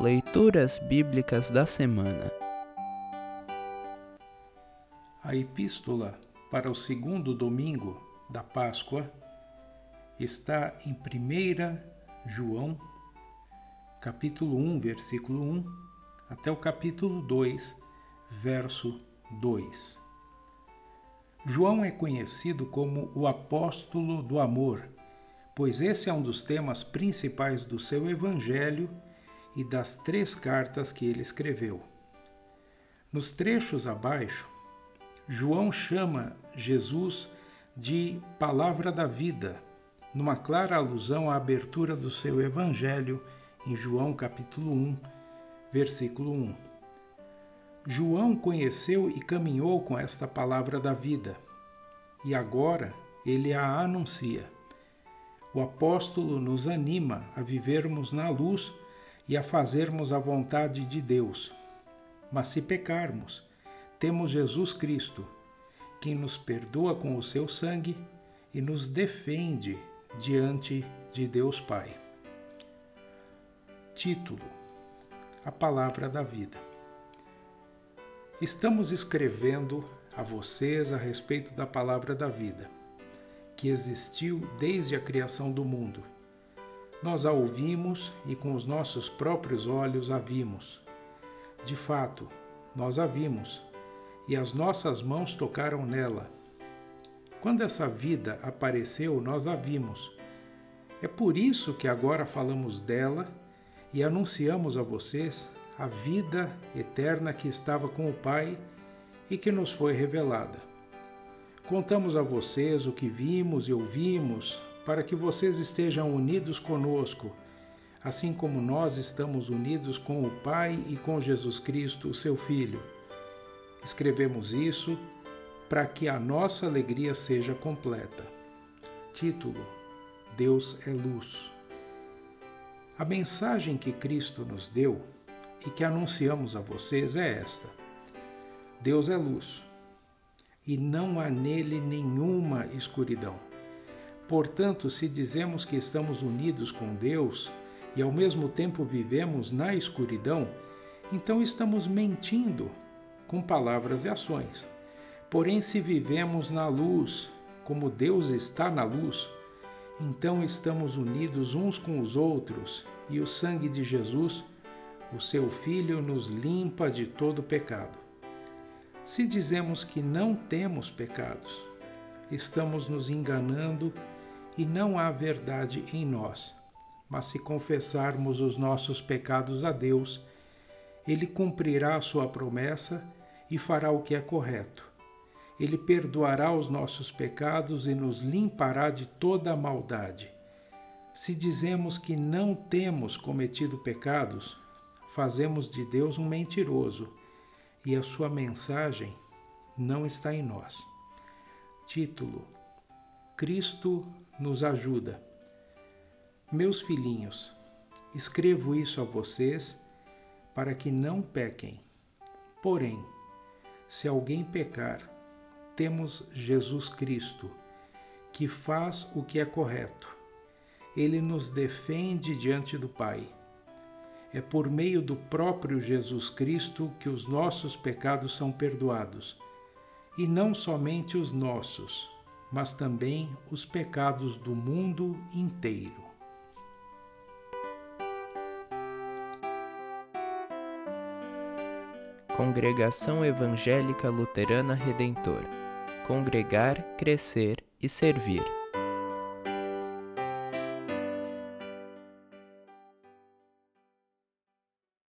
Leituras Bíblicas da Semana A epístola para o segundo domingo da Páscoa está em 1 João, capítulo 1, versículo 1, até o capítulo 2, verso 2. João é conhecido como o apóstolo do amor, pois esse é um dos temas principais do seu evangelho e das três cartas que ele escreveu. Nos trechos abaixo, João chama Jesus de Palavra da Vida, numa clara alusão à abertura do seu Evangelho em João capítulo 1, versículo 1. João conheceu e caminhou com esta palavra da vida, e agora ele a anuncia. O apóstolo nos anima a vivermos na luz e a fazermos a vontade de Deus. Mas se pecarmos, temos Jesus Cristo, quem nos perdoa com o seu sangue e nos defende diante de Deus Pai. Título: A Palavra da Vida. Estamos escrevendo a vocês a respeito da Palavra da Vida, que existiu desde a criação do mundo nós a ouvimos e com os nossos próprios olhos a vimos. De fato, nós a vimos e as nossas mãos tocaram nela. Quando essa vida apareceu, nós a vimos. É por isso que agora falamos dela e anunciamos a vocês a vida eterna que estava com o Pai e que nos foi revelada. Contamos a vocês o que vimos e ouvimos para que vocês estejam unidos conosco, assim como nós estamos unidos com o Pai e com Jesus Cristo, seu Filho. Escrevemos isso para que a nossa alegria seja completa. Título: Deus é luz. A mensagem que Cristo nos deu e que anunciamos a vocês é esta: Deus é luz e não há nele nenhuma escuridão. Portanto, se dizemos que estamos unidos com Deus e ao mesmo tempo vivemos na escuridão, então estamos mentindo com palavras e ações. Porém, se vivemos na luz, como Deus está na luz, então estamos unidos uns com os outros e o sangue de Jesus, o seu Filho, nos limpa de todo pecado. Se dizemos que não temos pecados, estamos nos enganando e não há verdade em nós. Mas se confessarmos os nossos pecados a Deus, Ele cumprirá a sua promessa e fará o que é correto. Ele perdoará os nossos pecados e nos limpará de toda a maldade. Se dizemos que não temos cometido pecados, fazemos de Deus um mentiroso e a sua mensagem não está em nós. Título: Cristo nos ajuda. Meus filhinhos, escrevo isso a vocês para que não pequem. Porém, se alguém pecar, temos Jesus Cristo, que faz o que é correto. Ele nos defende diante do Pai. É por meio do próprio Jesus Cristo que os nossos pecados são perdoados, e não somente os nossos mas também os pecados do mundo inteiro. Congregação Evangélica Luterana Redentor Congregar, Crescer e Servir.